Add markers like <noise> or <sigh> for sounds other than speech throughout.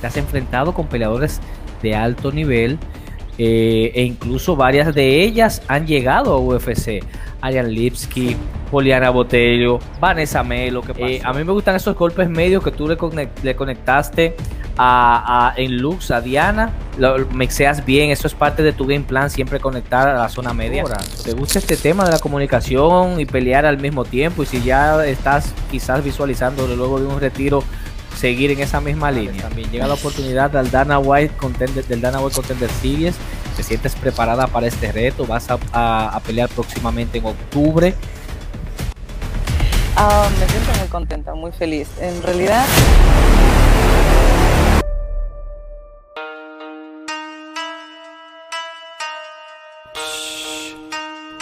te has enfrentado con peleadores de alto nivel eh, e incluso varias de ellas han llegado a UFC. Ariane Lipski, Poliana Botello, Vanessa Melo. Que eh, a mí me gustan esos golpes medios que tú le, conectaste a, en Lux, a Diana. Lo, mexeas bien, eso es parte de tu game plan, siempre conectar a la zona media. ¿Te gusta este tema de la comunicación y pelear al mismo tiempo? Y si ya estás quizás visualizando luego de un retiro seguir en esa misma línea. También llega la oportunidad del Dana White Contender, del Dana White Contender Series. ¿Te sientes preparada para este reto? ¿Vas a, pelear próximamente en octubre? Ah, me siento muy contenta, muy feliz. En realidad...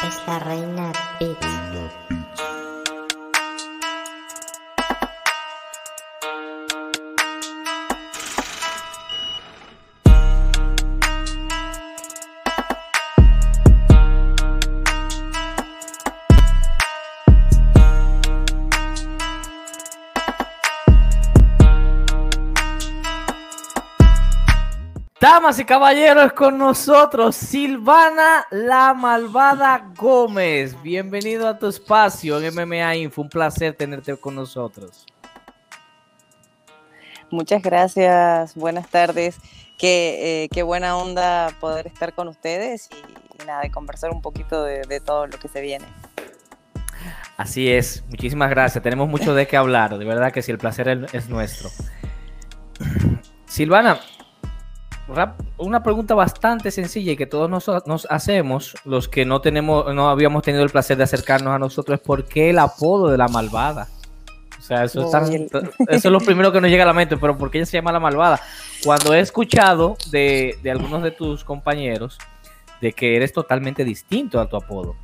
Esta reina Damas y caballeros, con nosotros Silvana la Malvada Gómez. Bienvenido a tu espacio en MMA Info. Un placer tenerte con nosotros. Muchas gracias, buenas tardes. Qué, eh, buena onda poder estar con ustedes y, nada, de conversar un poquito de, todo lo que se viene. Así es, muchísimas gracias. Tenemos mucho de qué hablar, de verdad que sí, el placer es nuestro. Silvana, una pregunta bastante sencilla y que todos nos, hacemos, los que no tenemos, no habíamos tenido el placer de acercarnos a nosotros, es por qué el apodo de la malvada. O sea, eso, es, lo primero que nos llega a la mente, pero ¿por qué ella se llama la malvada? Cuando he escuchado de, algunos de tus compañeros de que eres totalmente distinto a tu apodo.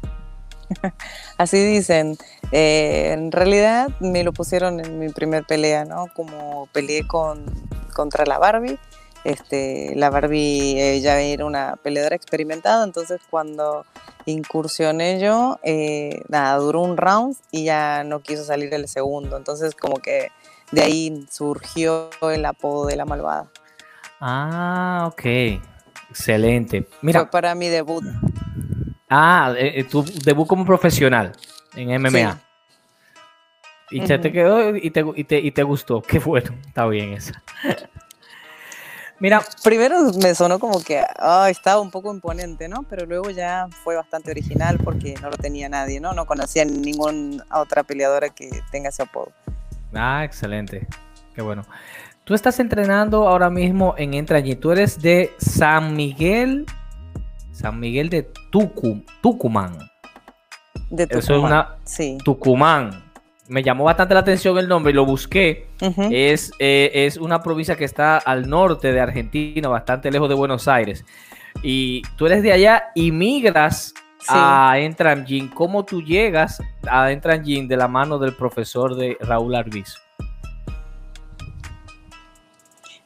<laughs> Así dicen. Eh, en realidad me lo pusieron en mi primer pelea, ¿no? Como peleé con, contra la Barbie este, la Barbie ya era una peleadora experimentada, entonces cuando incursioné yo, eh, nada, duró un round y ya no quiso salir el segundo, entonces como que de ahí surgió el apodo de la malvada. Ah, ok, excelente. Mira, Fue para mi debut. Ah, eh, eh, tu debut como profesional en MMA. Y se te quedó y te, y, te, y te gustó. Qué bueno, está bien esa. Mira, primero me sonó como que estaba un poco imponente, ¿no? Pero luego ya fue bastante original porque no lo tenía nadie, ¿no? No conocía ninguna otra peleadora que tenga ese apodo. Ah, excelente. Qué bueno. Tú estás entrenando ahora mismo en Entrañi. Tú eres de San Miguel, San Miguel de Tucum, Tucumán. De Tucumán. Eso es una sí. Tucumán me llamó bastante la atención el nombre y lo busqué. es, eh, es una provincia que está al norte de Argentina, bastante lejos de Buenos Aires. Y tú eres de allá y migras a Entrangin. ¿Cómo tú llegas a Entrangin de la mano del profesor de Raúl Arbizo?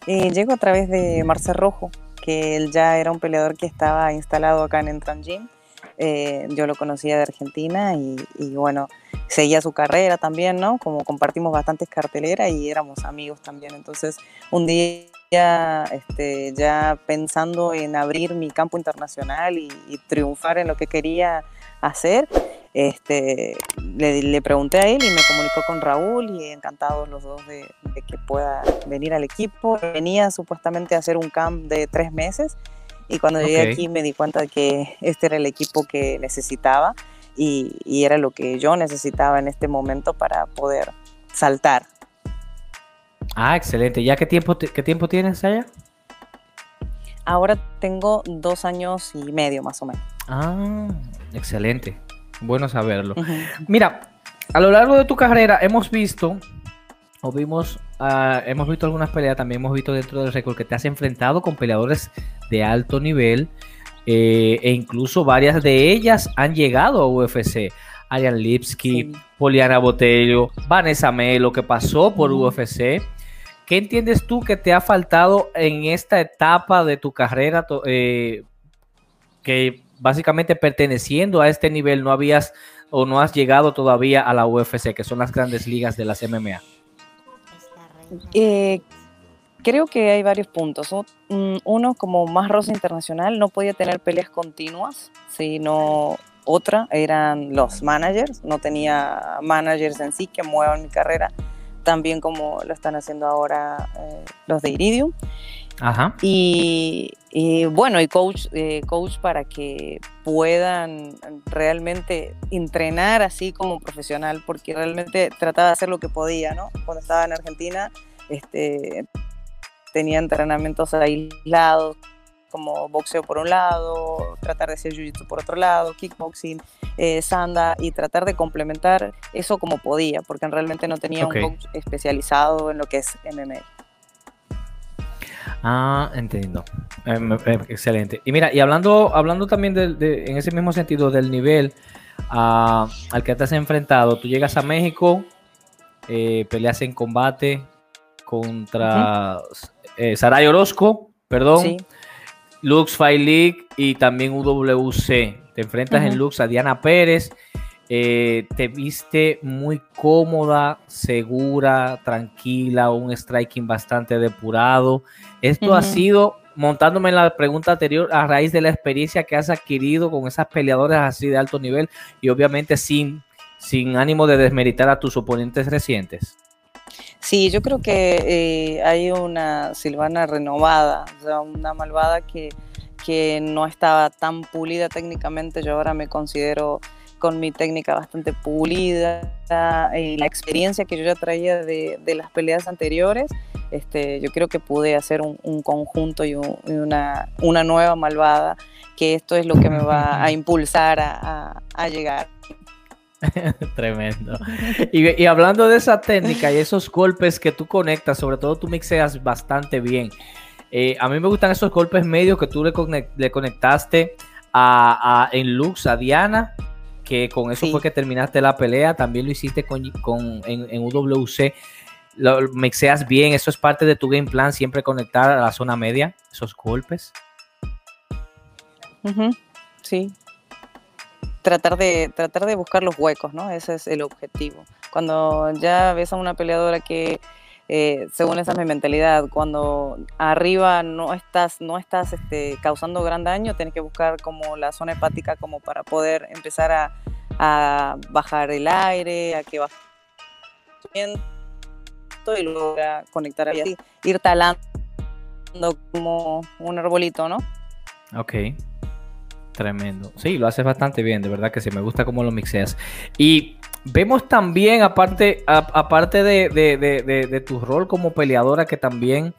Eh, llego a través de Marcel Rojo, que él ya era un peleador que estaba instalado acá en Entrangin. Eh, yo lo conocía de Argentina y, y bueno, seguía su carrera también, ¿no? Como compartimos bastantes carteleras y éramos amigos también. Entonces, un día, este, ya pensando en abrir mi campo internacional y, triunfar en lo que quería hacer, este, le, pregunté a él y me comunicó con Raúl y encantados los dos de, que pueda venir al equipo. Venía supuestamente a hacer un camp de tres meses y cuando llegué aquí me di cuenta de que este era el equipo que necesitaba y, era lo que yo necesitaba en este momento para poder saltar. Ah, excelente. ¿Ya qué tiempo, qué tiempo tienes allá? Ahora tengo dos años y medio más o menos. Ah, excelente. Bueno saberlo. Mira, a lo largo de tu carrera hemos visto, o vimos, ah, hemos visto algunas peleas, también hemos visto dentro del récord que te has enfrentado con peleadores de alto nivel eh, e incluso varias de ellas han llegado a UFC. Ariane Lipski, Poliana Botello, Vanessa Melo, que pasó por UFC. ¿Qué entiendes tú que te ha faltado en esta etapa de tu carrera? Eh, que básicamente perteneciendo a este nivel no habías o no has llegado todavía a la UFC, que son las grandes ligas de las MMA. Eh, creo que hay varios puntos. Mm, uno, como más rosa internacional, no podía tener peleas continuas, sino otra eran los managers. No tenía managers en sí que muevan mi carrera tan bien como lo están haciendo ahora eh, los de Iridium. Ajá. Y, bueno, y coach, eh, coach para que puedan realmente entrenar así como profesional, porque realmente trataba de hacer lo que podía, ¿no? Cuando estaba en Argentina, este, tenía entrenamientos aislados, como boxeo por un lado, tratar de hacer jiu-jitsu por otro lado, kickboxing, eh, sanda, y tratar de complementar eso como podía, porque realmente no tenía un coach especializado en lo que es MMA. Ah, entiendo. Em, em, excelente. Y mira, y hablando, hablando también de, en ese mismo sentido del nivel ah, al que te has enfrentado, tú llegas a México, eh, peleas en combate contra eh, Saray Orozco, perdón, Lux Fight League y también UWC. Te enfrentas en Lux a Diana Pérez. Eh, te viste muy cómoda, segura, tranquila, un striking bastante depurado. Esto ha sido, montándome en la pregunta anterior, a raíz de la experiencia que has adquirido con esas peleadoras así de alto nivel y obviamente sin, sin ánimo de desmeritar a tus oponentes recientes. Sí, yo creo que eh, hay una Silvana renovada, o sea, una malvada que, que no estaba tan pulida técnicamente. Yo ahora me considero con mi técnica bastante pulida y la experiencia que yo ya traía de, las peleas anteriores, este, yo creo que pude hacer un, conjunto y, una, una, nueva malvada, que esto es lo que me va a <laughs> impulsar a, llegar. <laughs> Tremendo. Y, hablando de esa técnica y esos golpes que tú conectas, sobre todo tú mixeas bastante bien. Eh, a mí me gustan esos golpes medios que tú le, conectaste a, en Lux, a Diana, que con eso fue que terminaste la pelea, también lo hiciste con, en, UWC. Lo mexeas bien, eso es parte de tu game plan, siempre conectar a la zona media, esos golpes. Sí. Tratar de, tratar de buscar los huecos, ¿no? Ese es el objetivo. Cuando ya ves a una peleadora que eh, según esa es mi mentalidad. Cuando arriba no estás, no estás este, causando gran daño, tienes que buscar como la zona hepática como para poder empezar a, bajar el aire, a que baje y luego conectar ahí, ir talando como un arbolito, ¿no? Ok. Tremendo. Sí, lo haces bastante bien, de verdad que sí, me gusta cómo lo mixeas. Y Vemos también, aparte, aparte de, tu rol como peleadora, que también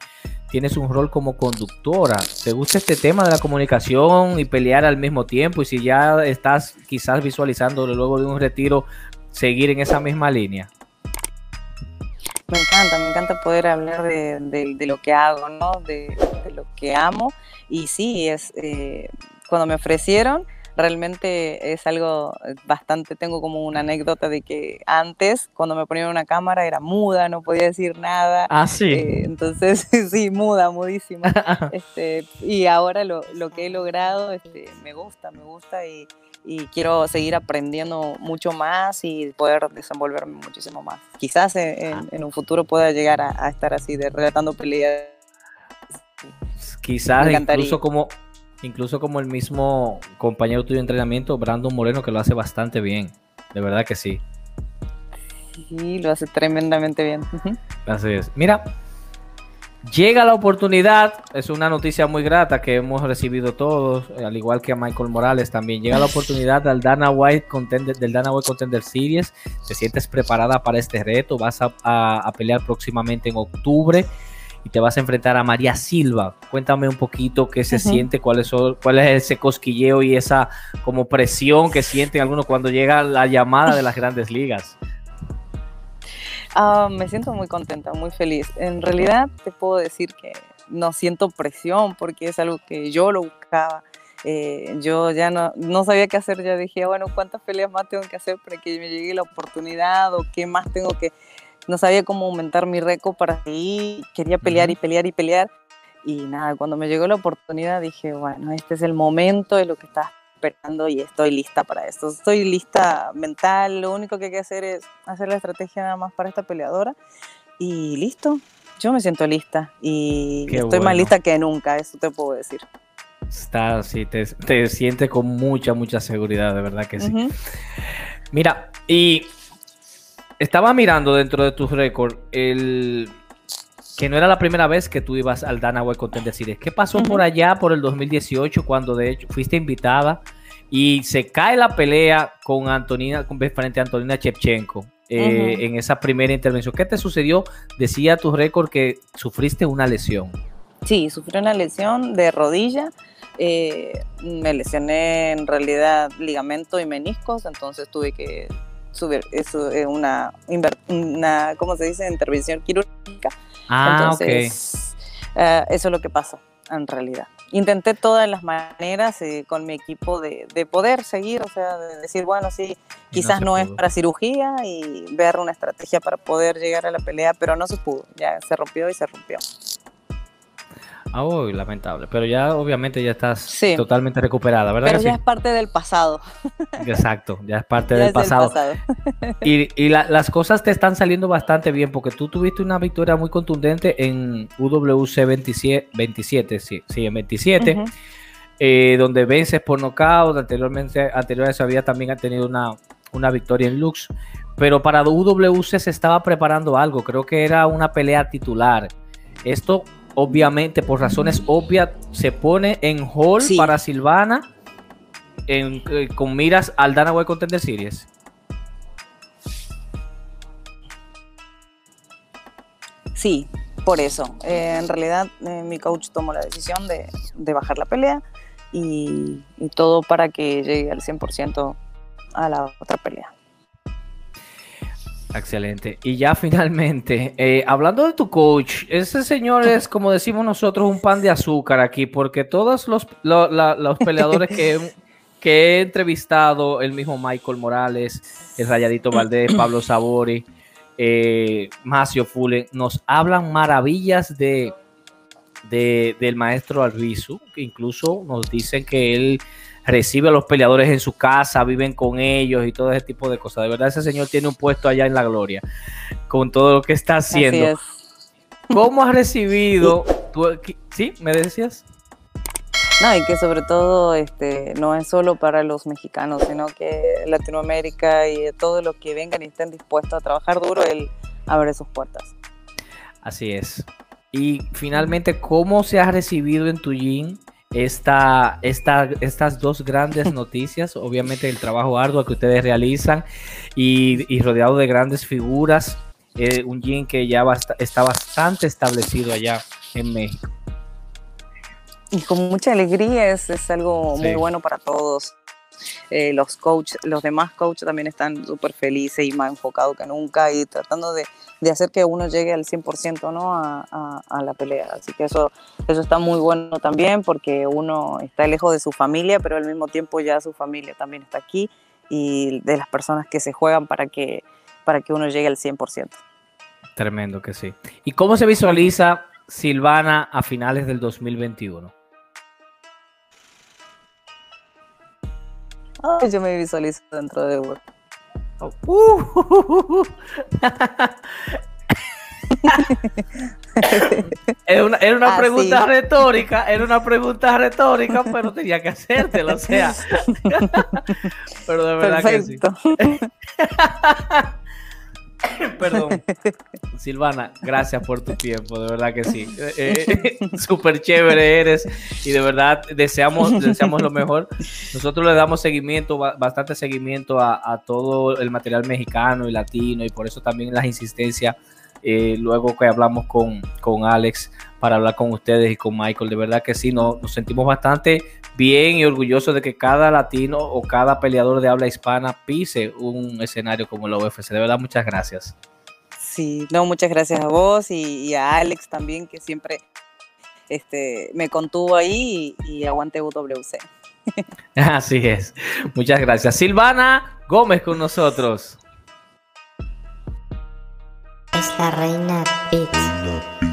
tienes un rol como conductora. ¿Te gusta este tema de la comunicación y pelear al mismo tiempo? Y si ya estás quizás visualizando luego de un retiro, seguir en esa misma línea. Me encanta, me encanta poder hablar de, lo que hago, ¿no? De, lo que amo. Y sí, es eh, cuando me ofrecieron, realmente es algo bastante, tengo como una anécdota de que antes, cuando me ponían una cámara, era muda, no podía decir nada. Ah, sí. Eh, entonces, <laughs> sí, muda, mudísima. <laughs> este, y ahora lo, lo, que he logrado, este, me gusta, me gusta y, y, quiero seguir aprendiendo mucho más y poder desenvolverme muchísimo más. Quizás en, en un futuro pueda llegar a, a estar así, de relatando peleas. Quizás incluso como incluso como el mismo compañero tuyo de entrenamiento, Brandon Moreno, que lo hace bastante bien. De verdad que sí. Sí, lo hace tremendamente bien. Así es. Mira, llega la oportunidad, es una noticia muy grata que hemos recibido todos, al igual que a Michael Morales también. Llega la oportunidad del Dana White Contender, del Dana White Contender Series. ¿Te sientes preparada para este reto? Vas a pelear próximamente en octubre y te vas a enfrentar a María Silva. Cuéntame un poquito qué se siente, cuál es, cuál es ese cosquilleo y esa como presión que sienten algunos cuando llega la llamada de las <laughs> grandes ligas. Ah, me siento muy contenta, muy feliz. En realidad te puedo decir que no siento presión porque es algo que yo lo buscaba. Eh, yo ya no, no sabía qué hacer, ya dije, bueno, ¿cuántas peleas más tengo que hacer para que me llegue la oportunidad o qué más tengo que no sabía cómo aumentar mi récord para seguir, quería pelear y pelear y pelear. Y nada, cuando me llegó la oportunidad dije, bueno, este es el momento de lo que estaba esperando y estoy lista para esto. Estoy lista mental, lo único que hay que hacer es hacer la estrategia nada más para esta peleadora y listo. Yo me siento lista y Qué estoy más lista que nunca, eso te puedo decir. Está, sí, te, te sientes con mucha, mucha seguridad, de verdad que sí. Ujú. Mira, y estaba mirando dentro de tus récords el que no era la primera vez que tú ibas al Dana White Contender Series. ¿Qué pasó por allá por el 2018 cuando de hecho fuiste invitada y se cae la pelea con Antonina con frente a Antonina Shevchenko eh, en esa primera intervención? ¿Qué te sucedió? Decía tu récord que sufriste una lesión. Sí, sufrí una lesión de rodilla. eh, me lesioné en realidad ligamento y meniscos, entonces tuve que eso, eh, una, una, ¿cómo se dice? Intervención quirúrgica. Ah, entonces, eh, eso es lo que pasó en realidad. Intenté todas las maneras eh, con mi equipo de, de poder seguir, o sea, de decir, bueno, sí, no quizás no, es para cirugía y ver una estrategia para poder llegar a la pelea, pero no se pudo, ya se rompió y se rompió. Ah, lamentable. Pero ya obviamente ya estás Sí. totalmente recuperada, ¿verdad? Pero que ya sí? es parte del pasado. Exacto, ya es parte <laughs> ya del es pasado. pasado. Y, y la- las cosas te están saliendo bastante bien porque tú tuviste una victoria muy contundente en UWC 27, 27 sí, sí, en 27, Ujú. eh, donde vences por nocaut. Anteriormente, anteriormente había también tenido una, una victoria en Lux. Pero para UWC se estaba preparando algo, creo que era una pelea titular. Esto, obviamente, por razones obvias, se pone en hold Sí. para Silvana en- eh, con miras al Dana White Contender Series. Sí, por eso. Eh, en realidad eh, mi coach tomó la decisión de, de bajar la pelea y, y todo para que llegue al 100% a la otra pelea. Excelente. Y ya finalmente, eh, hablando de tu coach, ese señor es, como decimos nosotros, un pan de azúcar aquí, porque todos los, lo- la- los peleadores que, he- <laughs> que he entrevistado, el mismo Michael Morales, el Rayadito Valdés, Pablo Sabori, eh, Macio Fulen, nos hablan maravillas de, de- del maestro Albizu, que incluso nos dicen que él recibe a los peleadores en su casa, viven con ellos y todo ese tipo de cosas. De verdad, ese señor tiene un puesto allá en la gloria con todo lo que está haciendo. Es. ¿Cómo has <laughs> recibido? tú- ¿Sí? ¿Me decías? No, y que sobre todo este, no es solo para los mexicanos, sino que Latinoamérica y todos los que vengan y estén dispuestos a trabajar duro, él abre sus puertas. Así es. Y finalmente, ¿cómo se ha recibido en tu gym esta, esta, estas dos grandes noticias? Obviamente el trabajo arduo que ustedes realizan y, y rodeado de grandes figuras. eh, un gym que ya está bastante establecido allá en México. Y con mucha alegría es, es algo muy bueno para todos. Eh, los coach, los demás coaches también están súper felices y más enfocados que nunca y tratando de, de hacer que uno llegue al 100% ¿no? a, a- a la pelea. Así que eso, eso está muy bueno también porque uno está lejos de su familia, pero al mismo tiempo ya su familia también está aquí y de las personas que se juegan para que, para que uno llegue al 100%. Tremendo que sí. ¿Y cómo se visualiza Silvana a finales del 2021? Ay, yo me visualizo dentro de Evo. Uh. <laughs> Era una, era una pregunta retórica, era una pregunta retórica, pero tenía que hacértela, o sea. <laughs> pero de verdad Perfecto. que sí. <laughs> Perdón. Silvana, gracias por tu tiempo, de verdad que sí. Eh, eh, <laughs> Súper chévere eres y de verdad deseamos, deseamos lo mejor. Nosotros le damos seguimiento, ba- bastante seguimiento a, a todo el material mexicano y latino y por eso también las insistencias eh, luego que hablamos con, con Alex para hablar con ustedes y con Michael. De verdad que sí, no- nos sentimos bastante bien y orgullosos de que cada latino o cada peleador de habla hispana pise un escenario como la UFC. De verdad, muchas gracias. Sí, no, muchas gracias a vos y, y a Alex también, que siempre este, me contuvo ahí y, y aguante UWC. <laughs> Así es. Muchas gracias. Silvana Gómez con nosotros. Es la reina Beats.